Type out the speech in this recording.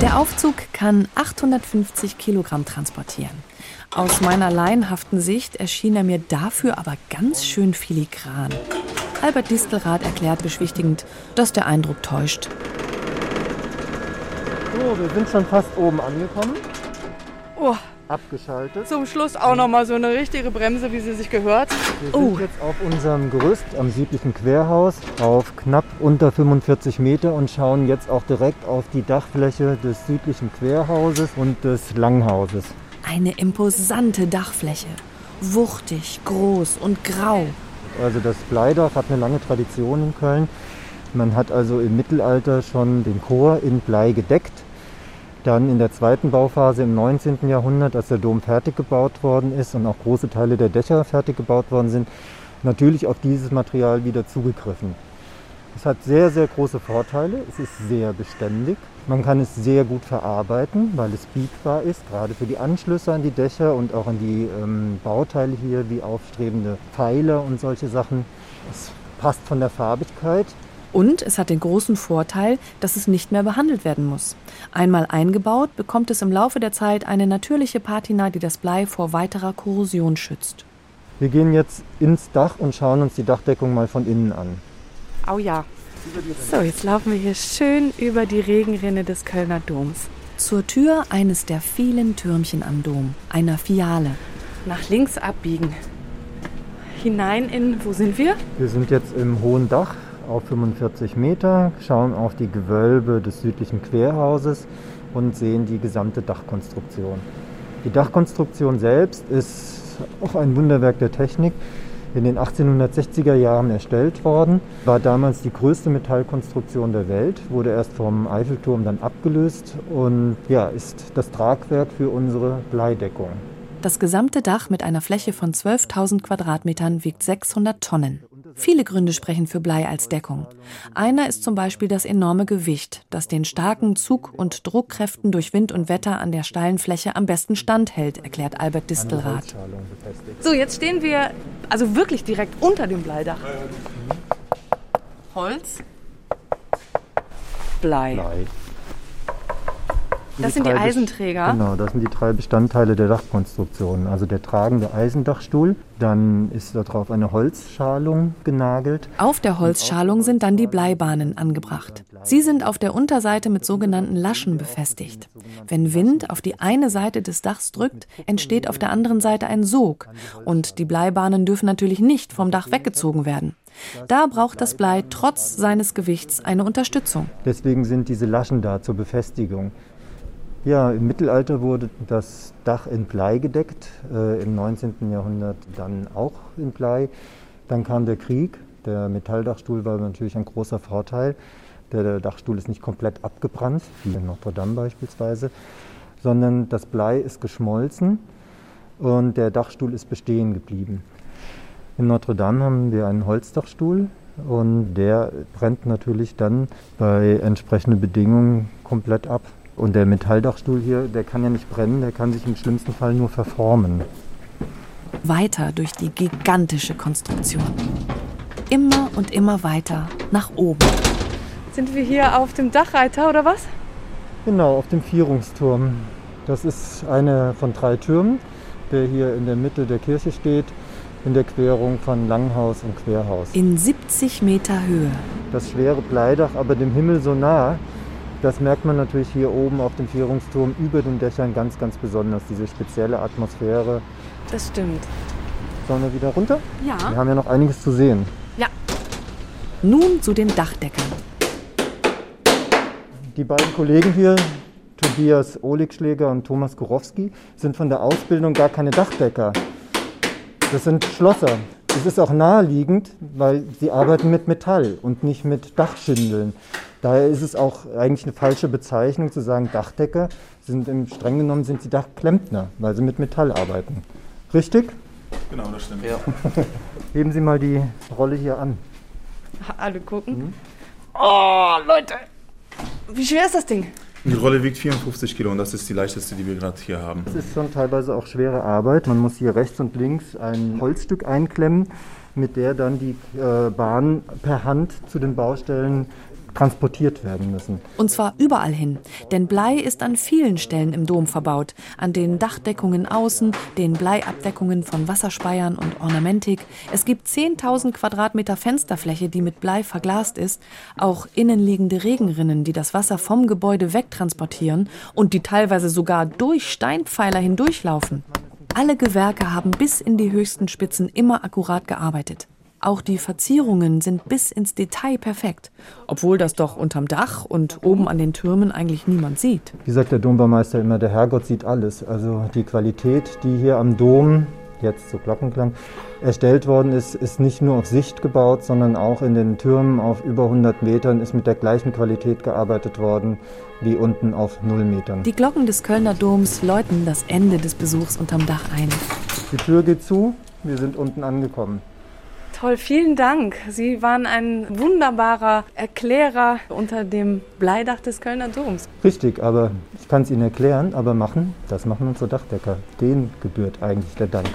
Der Aufzug kann 850 Kilogramm transportieren. Aus meiner laienhaften Sicht erschien er mir dafür aber ganz schön filigran. Albert Distelrath erklärt beschwichtigend, dass der Eindruck täuscht. So, wir sind schon fast oben angekommen. Oh, Abgeschaltet. zum Schluss auch noch mal so eine richtige Bremse, wie sie sich gehört. Wir Oh. sind jetzt auf unserem Gerüst am südlichen Querhaus auf knapp unter 45 Meter und schauen jetzt auch direkt auf die Dachfläche des südlichen Querhauses und des Langhauses. Eine imposante Dachfläche. Wuchtig, groß und grau. Also das Bleidach hat eine lange Tradition in Köln. Man hat also im Mittelalter schon den Chor in Blei gedeckt. Dann in der zweiten Bauphase im 19. Jahrhundert, als der Dom fertig gebaut worden ist und auch große Teile der Dächer fertig gebaut worden sind, natürlich auf dieses Material wieder zugegriffen. Es hat sehr, sehr große Vorteile. Es ist sehr beständig. Man kann es sehr gut verarbeiten, weil es biegbar ist, gerade für die Anschlüsse an die Dächer und auch an die ähm, Bauteile hier, wie aufstrebende Pfeiler und solche Sachen. Es passt von der Farbigkeit. Und es hat den großen Vorteil, dass es nicht mehr behandelt werden muss. Einmal eingebaut, bekommt es im Laufe der Zeit eine natürliche Patina, die das Blei vor weiterer Korrosion schützt. Wir gehen jetzt ins Dach und schauen uns die Dachdeckung mal von innen an. Au ja. So, jetzt laufen wir hier schön über die Regenrinne des Kölner Doms. Zur Tür eines der vielen Türmchen am Dom, einer Fiale. Nach links abbiegen. Hinein in, wo sind wir? Wir sind jetzt im hohen Dach auf 45 Meter, schauen auf die Gewölbe des südlichen Querhauses und sehen die gesamte Dachkonstruktion. Die Dachkonstruktion selbst ist auch ein Wunderwerk der Technik. In den 1860er Jahren erstellt worden, war damals die größte Metallkonstruktion der Welt, wurde erst vom Eiffelturm dann abgelöst und ja, ist das Tragwerk für unsere Bleideckung. Das gesamte Dach mit einer Fläche von 12.000 Quadratmetern wiegt 600 Tonnen. Viele Gründe sprechen für Blei als Deckung. Einer ist zum Beispiel das enorme Gewicht, das den starken Zug- und Druckkräften durch Wind und Wetter an der steilen Fläche am besten standhält, erklärt Albert Distelrath. So, jetzt stehen wir also wirklich direkt unter dem Bleidach. Holz. Blei. Blei. Das sind die drei Best- Eisenträger. Genau, das sind die drei Bestandteile der Dachkonstruktion. Also der tragende Eisendachstuhl, dann ist darauf eine Holzschalung genagelt. Auf der Holzschalung sind dann die Bleibahnen angebracht. Sie sind auf der Unterseite mit sogenannten Laschen befestigt. Wenn Wind auf die eine Seite des Dachs drückt, entsteht auf der anderen Seite ein Sog. Und die Bleibahnen dürfen natürlich nicht vom Dach weggezogen werden. Da braucht das Blei trotz seines Gewichts eine Unterstützung. Deswegen sind diese Laschen da zur Befestigung. Ja, im Mittelalter wurde das Dach in Blei gedeckt, äh, im 19. Jahrhundert dann auch in Blei. Dann kam der Krieg. Der Metalldachstuhl war natürlich ein großer Vorteil. Der, der Dachstuhl ist nicht komplett abgebrannt, wie in Notre Dame beispielsweise, sondern das Blei ist geschmolzen und der Dachstuhl ist bestehen geblieben. In Notre Dame haben wir einen Holzdachstuhl und der brennt natürlich dann bei entsprechenden Bedingungen komplett ab. Und der Metalldachstuhl hier, der kann ja nicht brennen, der kann sich im schlimmsten Fall nur verformen. Weiter durch die gigantische Konstruktion. Immer und immer weiter nach oben. Sind wir hier auf dem Dachreiter oder was? Genau, auf dem Vierungsturm. Das ist einer von drei Türmen, der hier in der Mitte der Kirche steht, in der Querung von Langhaus und Querhaus. In 70 Meter Höhe. Das schwere Bleidach, aber dem Himmel so nah, das merkt man natürlich hier oben auf dem Vierungsturm über den Dächern ganz, ganz besonders, diese spezielle Atmosphäre. Das stimmt. Sollen wir wieder runter? Wir Ja. haben ja noch einiges zu sehen. Nun zu den Dachdeckern. Die beiden Kollegen hier, Tobias Oligschläger und Thomas Gorowski, sind von der Ausbildung gar keine Dachdecker. Das sind Schlosser. Es ist auch naheliegend, weil sie arbeiten mit Metall und nicht mit Dachschindeln. Daher ist es auch eigentlich eine falsche Bezeichnung zu sagen Dachdecker. Sind im streng genommen sind sie Dachklempner, weil sie mit Metall arbeiten. Richtig? Genau, das stimmt. Heben Sie mal die Rolle hier an. Alle gucken. Oh, Leute. Wie schwer ist das Ding? Die Rolle wiegt 54 Kilo und das ist die leichteste, die wir gerade hier haben. Es ist schon teilweise auch schwere Arbeit. Man muss hier rechts und links ein Holzstück einklemmen, mit der dann die äh, Bahn per Hand zu den Baustellen transportiert werden müssen. Und zwar überall hin. Denn Blei ist an vielen Stellen im Dom verbaut. An den Dachdeckungen außen, den Bleiabdeckungen von Wasserspeiern und Ornamentik. Es gibt 10.000 Quadratmeter Fensterfläche, die mit Blei verglast ist. Auch innenliegende Regenrinnen, die das Wasser vom Gebäude wegtransportieren und die teilweise sogar durch Steinpfeiler hindurchlaufen. Alle Gewerke haben bis in die höchsten Spitzen immer akkurat gearbeitet. Auch die Verzierungen sind bis ins Detail perfekt, obwohl das doch unterm Dach und oben an den Türmen eigentlich niemand sieht. Wie sagt der Dombaumeister immer, der Herrgott sieht alles. Also die Qualität, die hier am Dom, jetzt zu Glockenklang, erstellt worden ist, ist nicht nur auf Sicht gebaut, sondern auch in den Türmen auf über 100 Metern ist mit der gleichen Qualität gearbeitet worden wie unten auf 0 Metern. Die Glocken des Kölner Doms läuten das Ende des Besuchs unterm Dach ein. Die Tür geht zu, wir sind unten angekommen. Toll, vielen Dank. Sie waren ein wunderbarer Erklärer unter dem Bleidach des Kölner Doms. Richtig, aber ich kann es Ihnen erklären, aber machen, das machen unsere Dachdecker. Denen gebührt eigentlich der Dank.